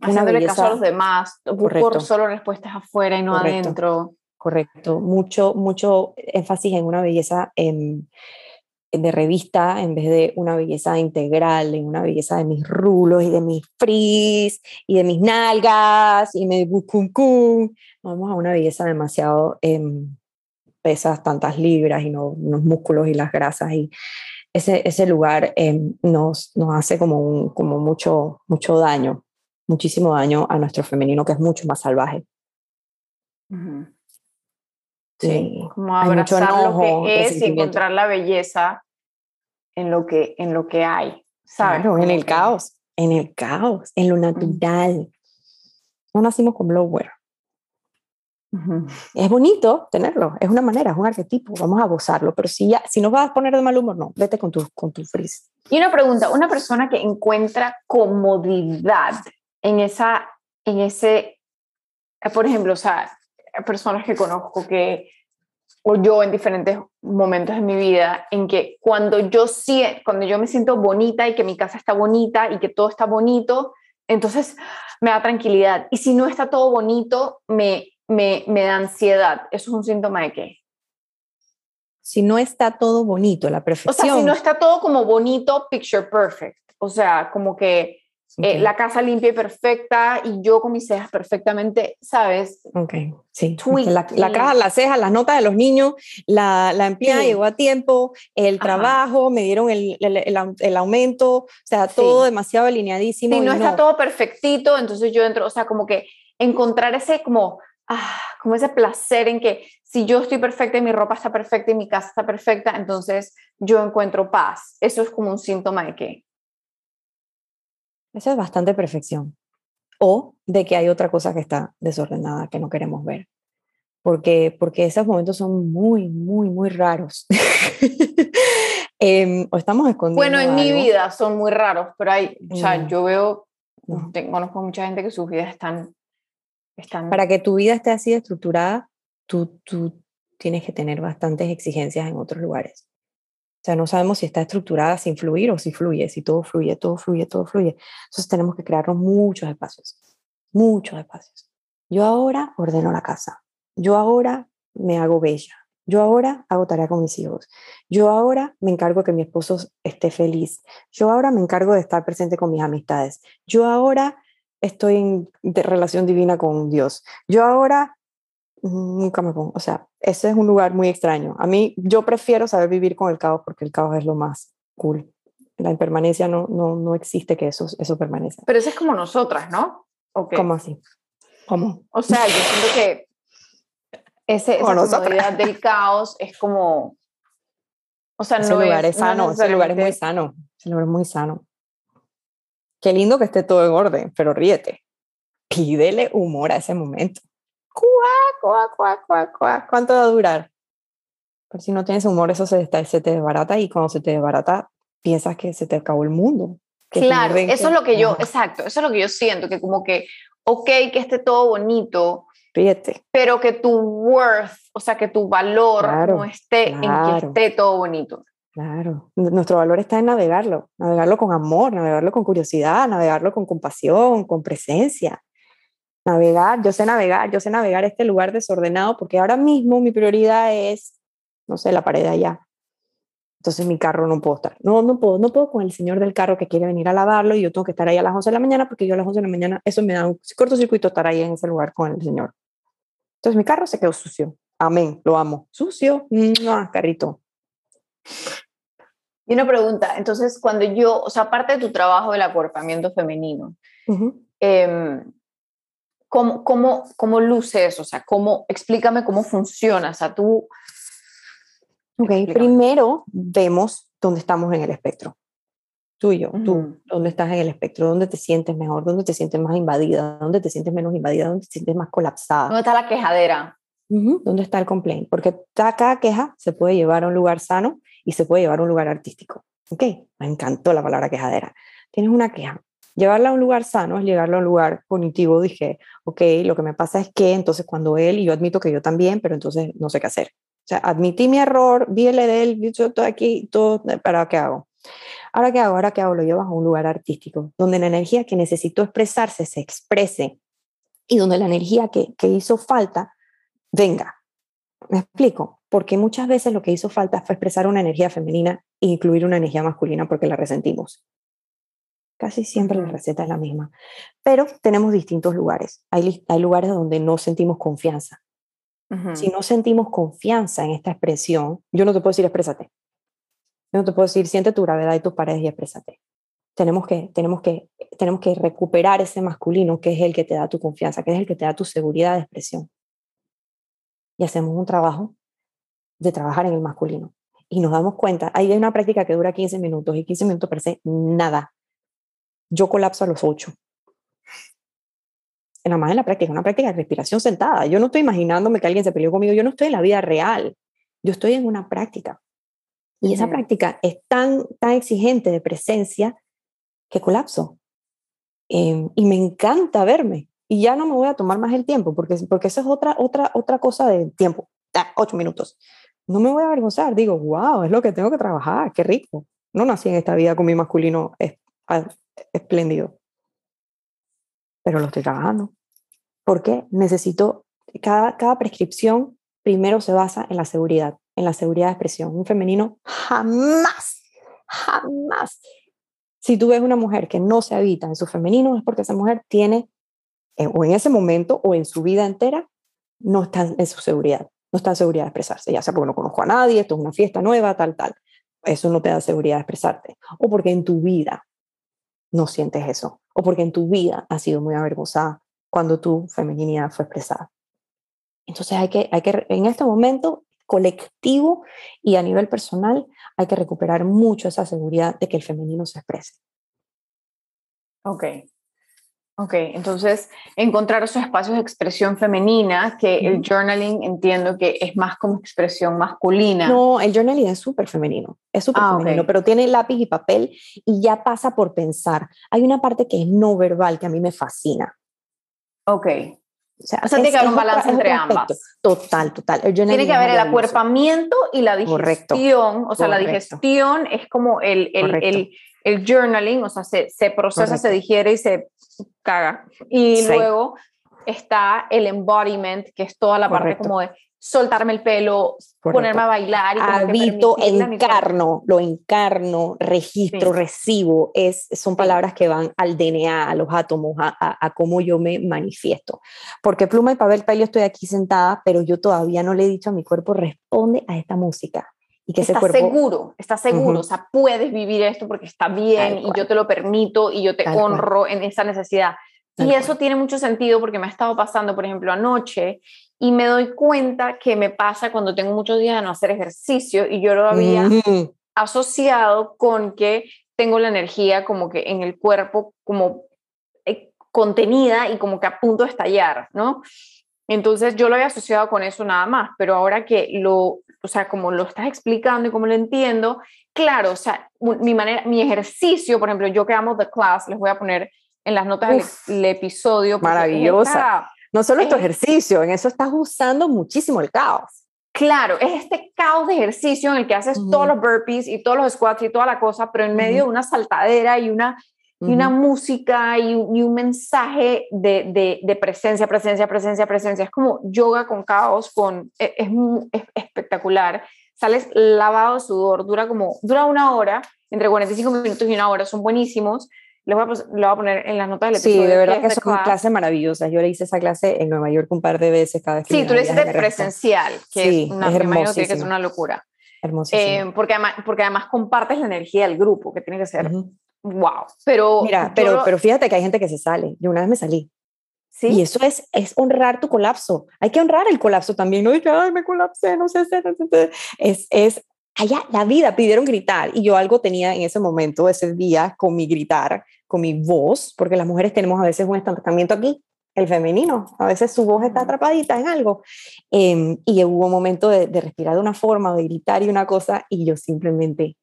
Haciéndole caso a los demás, por solo respuestas afuera y no adentro. Correcto, mucho, mucho énfasis en una belleza de revista en vez de una belleza integral, en una belleza de mis rulos y de mis frizz y de mis nalgas y me bucuncún. Vamos a una belleza demasiado em, pesas tantas libras y no los músculos y las grasas y ese, ese lugar em, nos, nos hace como, un, como mucho, mucho daño, muchísimo daño a nuestro femenino que es mucho más salvaje. Sí, como abrazar lo que es y encontrar la belleza en lo que, en lo que hay, ¿sabes? en el caos, en el caos, en lo natural. No nacimos con blower. Es bonito tenerlo, es una manera, es un arquetipo, vamos a gozarlo, pero si, ya, si nos vas a poner de mal humor, no, vete con tu, con tu frizz. Y una pregunta, una persona que encuentra comodidad en, esa, en ese, eh, por ejemplo, o sea, personas que conozco que, o yo en diferentes momentos de mi vida, en que cuando yo, cuando yo me siento bonita y que mi casa está bonita y que todo está bonito, entonces me da tranquilidad. Y si no está todo bonito, me me, me da ansiedad. ¿Eso es un síntoma de qué? Si no está todo bonito, la perfección. O sea, si no está todo como bonito, picture perfect. O sea, como que eh, la casa limpia y perfecta y yo con mis cejas perfectamente, ¿sabes? Ok, sí. La, la, caja, las cejas, las notas de los niños, la, la empleada llegó a tiempo, el trabajo, me dieron el, el, el, aumento, o sea, todo demasiado alineadísimo. Si no, no está todo perfectito, entonces yo entro, o sea, como que encontrar ese como ah, como ese placer en que si yo estoy perfecta y mi ropa está perfecta y mi casa está perfecta, entonces yo encuentro paz. Eso es como un síntoma de qué. Eso es bastante perfección. O de que hay otra cosa que está desordenada que no queremos ver. Porque, porque esos momentos son muy, muy, muy raros. *laughs* Em, o estamos escondiendo. Bueno, en mi vida son muy raros, pero hay, o sea, Mm. yo veo, No. te- conozco mucha gente que sus vidas están, Para que tu vida esté así estructurada, tú, tú tienes que tener bastantes exigencias en otros lugares. O sea, no sabemos si está estructurada sin fluir o si fluye, si todo fluye, todo fluye, todo fluye. Entonces tenemos que crearnos muchos espacios, muchos espacios. Yo ahora ordeno la casa. Yo ahora me hago bella. Yo ahora hago tarea con mis hijos. Yo ahora me encargo de que mi esposo esté feliz. Yo ahora me encargo de estar presente con mis amistades. Yo ahora estoy en de relación divina con Dios. Yo ahora mm, nunca me pongo, o sea, ese es un lugar muy extraño. A mí, yo prefiero saber vivir con el caos porque el caos es lo más cool. La impermanencia no, no, no existe que eso, eso permanezca. Pero eso es como nosotras, ¿no? ¿O qué? ¿Cómo así? ¿Cómo? O sea, yo siento que ese, esa comodidad del caos es como... O sea, Ese no lugar es, es sano, no ese lugar es muy sano, ese lugar es muy sano. Qué lindo que esté todo en orden, pero ríete. Pídele humor a ese momento. Cuá, cuá, cuá, cuá, cuá. ¿Cuánto va a durar? Pero si no tienes humor, eso se, se te desbarata y cuando se te desbarata, piensas que se te acabó el mundo. Claro, eso es que- lo que yo, Ajá, exacto, eso es lo que yo siento, que como que, ok, que esté todo bonito, Ríete. pero que tu worth, o sea, que tu valor Claro, no esté en claro. que esté todo bonito. Claro, nuestro valor está en navegarlo, navegarlo con amor, navegarlo con curiosidad, navegarlo con compasión, con presencia. Navegar, yo sé navegar, yo sé navegar este lugar desordenado porque ahora mismo mi prioridad es, no sé, la pared allá. Entonces mi carro no puedo estar. No, no puedo, no puedo con el señor del carro que quiere venir a lavarlo y yo tengo que estar ahí a las 11 de la mañana porque yo a las 11 de la mañana, eso me da un cortocircuito estar ahí en ese lugar con el señor. Entonces mi carro se quedó sucio. Amén, lo amo. Sucio, ¡mua! carrito. Y una pregunta, entonces, cuando yo, o sea, aparte de tu trabajo del acuerpamiento femenino, Ujú. em, ¿cómo, cómo, ¿cómo luce eso? O sea, ¿cómo, explícame cómo funciona. O sea, tú, Ok, Explícame. primero vemos dónde estamos en el espectro. Tú y yo, tú, Ujú. dónde estás en el espectro, dónde te sientes mejor, dónde te sientes más invadida, dónde te sientes menos invadida, dónde te sientes más colapsada. ¿dónde está la quejadera? Ujú, ¿Dónde está el complaint? Porque cada queja se puede llevar a un lugar sano y se puede llevar a un lugar artístico. Ok, me encantó la palabra quejadera. Tienes una queja. Llevarla a un lugar sano es llevarla a un lugar cognitivo. Dije, ok, lo que me pasa es que entonces cuando él, y yo admito que yo también, pero entonces no sé qué hacer. O sea, admití mi error, vi el de él, yo todo aquí, todo, ¿para qué hago? Ahora qué hago, ahora qué hago, lo llevas a un lugar artístico, donde la energía que necesitó expresarse se exprese y donde la energía que, que hizo falta venga. ¿Me explico? Porque muchas veces lo que hizo falta fue expresar una energía femenina e incluir una energía masculina porque la resentimos. Casi siempre la receta es la misma. Pero tenemos distintos lugares. Hay, hay lugares donde no sentimos confianza. Ujú. Si no sentimos confianza en esta expresión, yo no te puedo decir exprésate. Yo no te puedo decir siente tu gravedad y tus paredes y exprésate. Tenemos que, tenemos, que, tenemos que recuperar ese masculino que es el que te da tu confianza, que es el que te da tu seguridad de expresión. Y hacemos un trabajo de trabajar en el masculino. Y nos damos cuenta, ahí hay una práctica que dura 15 minutos y 15 minutos parece nada. Yo colapso a los 8. Nada más en la práctica, una práctica de respiración sentada. Yo no estoy imaginándome que alguien se peleó conmigo, yo no estoy en la vida real, yo estoy en una práctica. Y esa práctica es tan, tan exigente de presencia que colapso. Em, y me encanta verme. Y ya no me voy a tomar más el tiempo, porque, porque eso es otra, otra, otra cosa de tiempo. Ah, ocho minutos. No me voy a avergonzar. Digo, wow, es lo que tengo que trabajar. Qué rico. No nací en esta vida con mi masculino ah, espléndido. Pero lo estoy trabajando. Porque necesito, cada, cada prescripción primero se basa en la seguridad, en la seguridad de expresión. Un femenino jamás, jamás. Si tú ves una mujer que no se habita en su femenino, es porque esa mujer tiene, eh, o en ese momento, o en su vida entera, no está en su seguridad, no está en seguridad de expresarse, ya sea porque no conozco a nadie, esto es una fiesta nueva, tal, tal. Eso no te da seguridad de expresarte. O porque en tu vida no sientes eso. O porque en tu vida has sido muy avergonzada cuando tu femeninidad fue expresada. Entonces hay que, hay que, en este momento colectivo y a nivel personal, hay que recuperar mucho esa seguridad de que el femenino se exprese. Ok. Ok, entonces encontrar esos espacios de expresión femenina, que el journaling entiendo que es más como expresión masculina. No, el journaling es súper femenino, es súper ah, femenino, pero tiene lápiz y papel y ya pasa por pensar. Hay una parte que es no verbal que a mí me fascina. Ok. O sea, tiene que haber un balance entre ambas. Total, total. tiene que haber el acuerpamiento y la digestión. O sea, la digestión es como el, el, el, el, journaling, o sea, se, se procesa, se digiere y se caga. Y luego está el embodiment, que es toda la parte como de soltarme el pelo, ponerme a bailar. Y Habito, encarno, lo encarno, registro, recibo, es, son palabras que van al DNA, a los átomos, a, a, cómo yo me manifiesto. Porque pluma y papel, yo estoy aquí sentada, pero yo todavía no le he dicho a mi cuerpo, responde a esta música. Y que está seguro, está seguro, o sea, puedes vivir esto porque está bien y yo te lo permito y yo te honro en esa necesidad. y eso tiene mucho sentido porque me ha estado pasando, por ejemplo, anoche y me doy cuenta que me pasa cuando tengo muchos días de no hacer ejercicio y yo lo había asociado con que tengo la energía como que en el cuerpo como eh, contenida y como que a punto de estallar, ¿no? Entonces yo lo había asociado con eso nada más, pero ahora que lo, o sea, como lo estás explicando y como lo entiendo, claro, o sea, mi manera, mi ejercicio, por ejemplo, yo que amo The Class, les voy a poner en las notas del, episodio. Maravillosa. no solo es tu ejercicio, en eso estás usando muchísimo el caos. Claro, es este caos de ejercicio en el que haces todos los burpees y todos los squats y toda la cosa, pero en medio de una saltadera y una y una música y, un mensaje de, de, presencia, presencia, presencia, presencia. Es como yoga con caos, con, e, es, es, espectacular. Sales lavado de sudor, dura como, dura una hora, entre 45 minutos y una hora, son buenísimos. Les voy a, voy a poner en las notas del episodio. Sí, de verdad que son clase. clases maravillosas. Yo le hice esa clase en Nueva York un par de veces cada vez que Sí, tú le hiciste presencial, que sí, una, es que es una locura. Hermosísimo. Eh, porque, además, porque además compartes la energía del grupo, que tiene que ser wow. Pero, Mira, pero, pero fíjate que hay gente que se sale. Yo una vez me salí. ¿Sí? Y eso es, es honrar tu colapso. Hay que honrar el colapso también. No dije, ay, me colapsé, no sé, es, es allá la vida, pidieron gritar. Y yo algo tenía en ese momento, ese día, con mi gritar, con mi voz, porque las mujeres tenemos a veces un estancamiento aquí, el femenino, a veces su voz está atrapadita en algo. Em, y hubo un momento de, de respirar de una forma, de gritar y una cosa, y yo simplemente,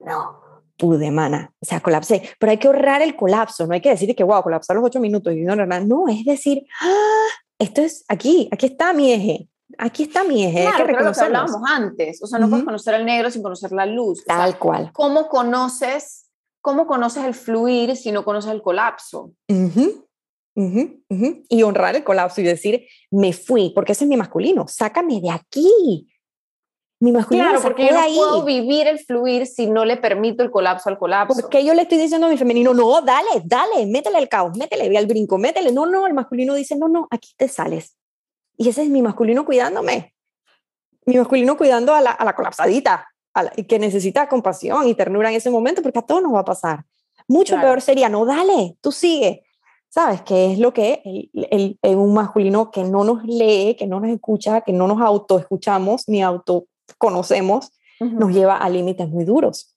no, pude, mana, o sea, colapsé, pero hay que ahorrar el colapso, no hay que decir que, wow, colapsar los ocho minutos y no, no, no, es decir, ah, esto es aquí, aquí está mi eje, aquí está mi eje, claro, que lo que hablábamos antes, o sea, no puedes conocer el negro sin conocer la luz. Tal cual. ¿Cómo conoces, cómo conoces el fluir si no conoces el colapso? Y honrar el colapso y decir, me fui, porque ese es mi masculino, sácame de aquí, mi masculino claro, porque yo no puedo vivir el fluir si no le permito el colapso al colapso. Porque yo le estoy diciendo a mi femenino, no, dale, dale, métele al caos, métele al brinco, métele. No, no, el masculino dice, no, no, aquí te sales. Y ese es mi masculino cuidándome. Mi masculino cuidando a la, a la colapsadita, a que necesita compasión y ternura en ese momento, porque a todos nos va a pasar. Mucho peor sería, no, dale, tú sigue. ¿Sabes? Que es lo que el, el, un masculino que no nos lee, que no nos escucha, que no nos autoescuchamos ni auto conocemos, nos lleva a límites muy duros.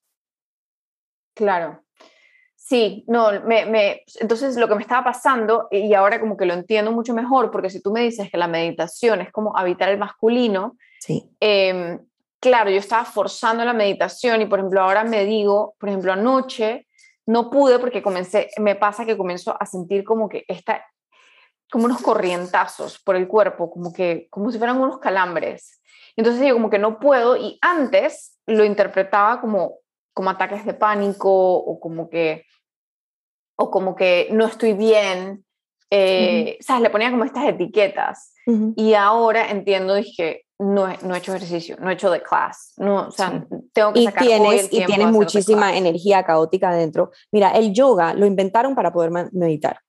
Claro. Sí, no, me, me, entonces lo que me estaba pasando, y ahora como que lo entiendo mucho mejor, porque si tú me dices que la meditación es como habitar el masculino, sí. Em, claro, yo estaba forzando la meditación y por ejemplo ahora me digo, por ejemplo anoche no pude porque comencé, me pasa que comienzo a sentir como que está como unos corrientazos por el cuerpo, como que, como si fueran unos calambres. Entonces yo como que no puedo y antes lo interpretaba como, como ataques de pánico o como que, o como que no estoy bien, eh, ¿sabes? Le ponía como estas etiquetas. Y ahora entiendo, dije, no, no he hecho ejercicio, no he hecho de clase, no, o sea, tengo que y tienes, Y tienes muchísima energía caótica adentro. Mira, el yoga lo inventaron para poder meditar.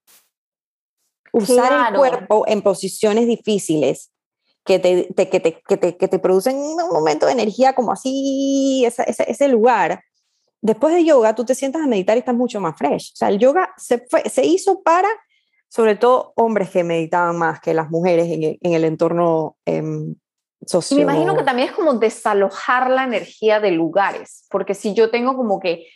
Usar el cuerpo en posiciones difíciles que te, que, te, que, te, que te producen un momento de energía como así, ese, ese, lugar. Después de yoga, tú te sientas a meditar y estás mucho más fresh. O sea, el yoga se, fue, se hizo para, sobre todo, hombres que meditaban más que las mujeres en el, en el entorno eh, social. me imagino que también es como desalojar la energía de lugares, porque si yo tengo como que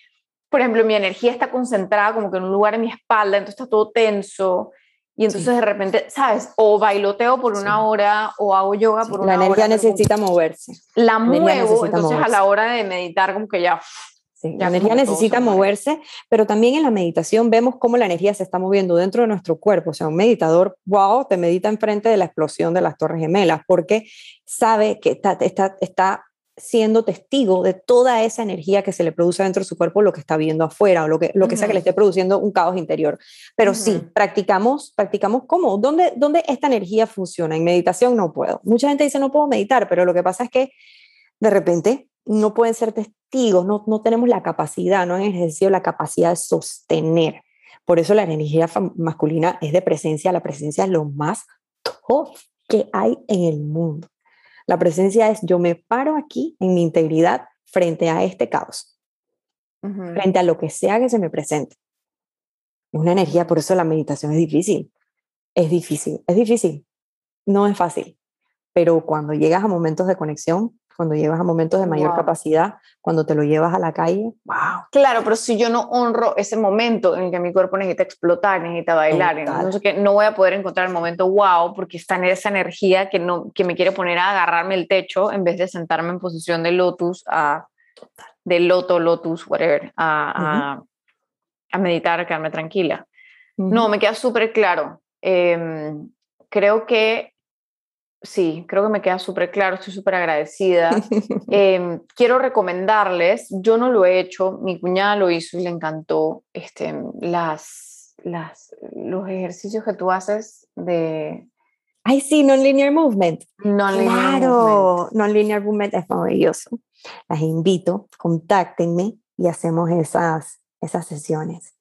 por ejemplo, mi energía está concentrada como que en un lugar en mi espalda, entonces está todo tenso. Y entonces de repente, ¿sabes? O bailoteo por una hora o hago yoga por una hora. La energía necesita moverse. La, muevo, entonces a la hora de meditar como que ya... Sí, la energía necesita moverse, pero también en la meditación vemos cómo la energía se está moviendo dentro de nuestro cuerpo. O sea, un meditador, wow, te medita enfrente de la explosión de las Torres Gemelas, porque sabe que está, está, está siendo testigo de toda esa energía que se le produce dentro de su cuerpo, lo que está viendo afuera o lo que, lo que sea que le esté produciendo un caos interior. Pero sí, practicamos, practicamos cómo, ¿Dónde, ¿dónde esta energía funciona? En meditación no puedo. Mucha gente dice no puedo meditar, pero lo que pasa es que de repente no pueden ser testigos, no, no tenemos la capacidad, no han ejercido la capacidad de sostener. Por eso la energía masculina es de presencia, la presencia es lo más top que hay en el mundo. La presencia es yo me paro aquí en mi integridad frente a este caos, frente a lo que sea que se me presente. Es una energía, por eso la meditación es difícil. Es difícil, es difícil. No es fácil. Pero cuando llegas a momentos de conexión, cuando llevas a momentos de mayor capacidad, cuando te lo llevas a la calle, wow. Claro, pero si yo no honro ese momento en que mi cuerpo necesita explotar, necesita bailar, entonces que no voy a poder encontrar el momento wow porque está en esa energía que, no, que me quiere poner a agarrarme el techo en vez de sentarme en posición de lotus, a, de loto, lotus, whatever, a, a, meditar, a quedarme tranquila. No, me queda súper claro. Em, creo que Sí, creo que me queda súper claro, estoy súper agradecida. *laughs* Em, quiero recomendarles, yo no lo he hecho, mi cuñada lo hizo y le encantó este, las, las, los ejercicios que tú haces de... Ay, sí, non-linear movement. Non-linear claro, non-linear movement es maravilloso. Las invito, contáctenme y hacemos esas, esas sesiones.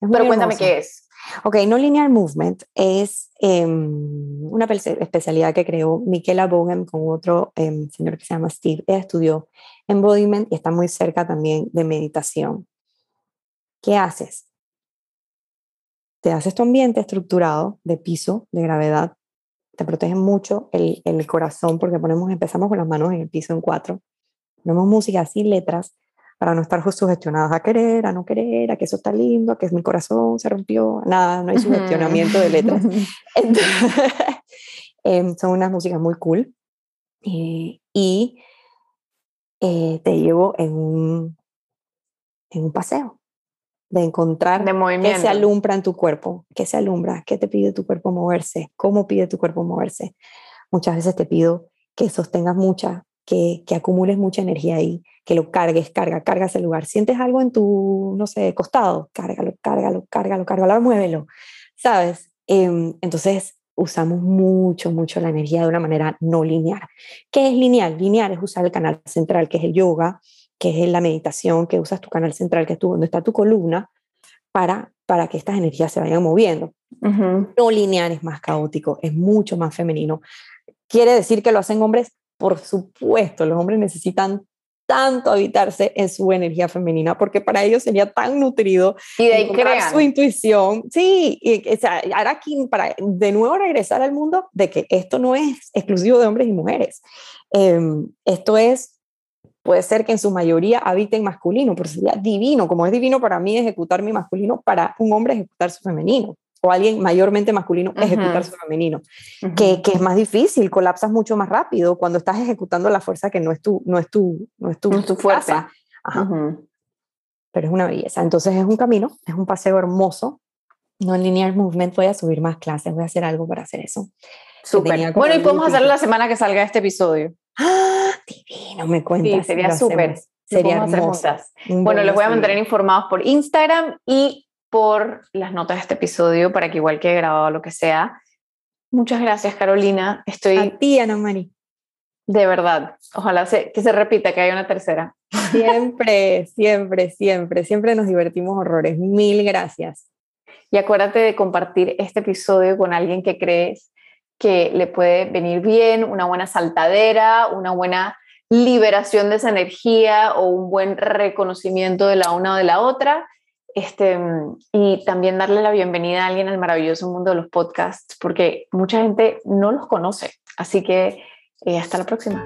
Pero cuéntame qué es. Ok, no linear movement es em, una especialidad que creó Michaela Bohem con otro em, señor que se llama Steve. Ella estudió embodiment y está muy cerca también de meditación. ¿Qué haces? Te haces tu ambiente estructurado de piso, de gravedad. Te protege mucho el, el corazón porque ponemos, empezamos con las manos en el piso en cuatro. Ponemos música así, letras para no estar sugestionadas a querer, a no querer, a que eso está lindo, a que mi corazón se rompió, nada, no hay sugestionamiento de letras. *laughs* *laughs* Em, son unas músicas muy cool eh, y eh, te llevo en un, en un paseo de encontrar de qué se alumbra en tu cuerpo, qué se alumbra, qué te pide tu cuerpo moverse, cómo pide tu cuerpo moverse. Muchas veces te pido que sostengas mucha, que, que acumules mucha energía ahí, que lo cargues, carga, carga ese lugar. Sientes algo en tu, no sé, costado, cárgalo, cárgalo, cárgalo, cárgalo, muévelo, ¿sabes? Em, entonces usamos mucho, mucho la energía de una manera no lineal. ¿Qué es lineal? Lineal es usar el canal central, que es el yoga, que es la meditación, que usas tu canal central, que es tu, donde está tu columna, para, para que estas energías se vayan moviendo. No lineal es más caótico, es mucho más femenino. ¿Quiere decir que lo hacen hombres? Por supuesto, los hombres necesitan tanto habitarse en su energía femenina, porque para ellos sería tan nutrido y de ahí su intuición. Sí, y, o sea, ahora aquí, para de nuevo regresar al mundo de que esto no es exclusivo de hombres y mujeres. Em, esto es, puede ser que en su mayoría habiten masculino, pero sería divino, como es divino para mí ejecutar mi masculino, para un hombre ejecutar su femenino o alguien mayormente masculino ejecutar su femenino, que, que, es más difícil, colapsas mucho más rápido cuando estás ejecutando la fuerza que no es tu, no es tu, no es tu, no es tu fuerza. Pero es una belleza. Entonces es un camino, es un paseo hermoso. No en linear movement, voy a subir más clases, voy a hacer algo para hacer eso. Súper. Bueno, y podemos hacerlo la semana que salga este episodio. ¡Ah! Divino, me cuentas. Sí, sería súper. Sería hermoso. Bueno, les voy a mantener informados por Instagram y por las notas de este episodio para que igual quede grabado lo que sea. Muchas gracias, Carolina. Estoy... A ti, Ana Mari. De verdad. Ojalá se, que se repita, que haya una tercera. Siempre, *laughs* siempre, siempre, siempre nos divertimos horrores. Mil gracias. Y acuérdate de compartir este episodio con alguien que crees que le puede venir bien, una buena saltadera, una buena liberación de esa energía o un buen reconocimiento de la una o de la otra. Este, y también darle la bienvenida a alguien al maravilloso mundo de los podcasts, porque mucha gente no los conoce. Así que eh, hasta la próxima.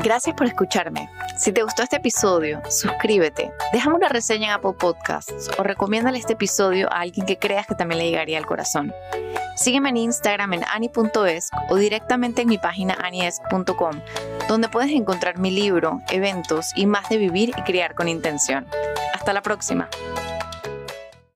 Gracias por escucharme. Si te gustó este episodio, suscríbete, déjame una reseña en Apple Podcasts o recomiéndale este episodio a alguien que creas que también le llegaría al corazón. Sígueme en Instagram en ani.esc o directamente en mi página aniesc.com, donde puedes encontrar mi libro, eventos y más de vivir y criar con intención. Hasta la próxima.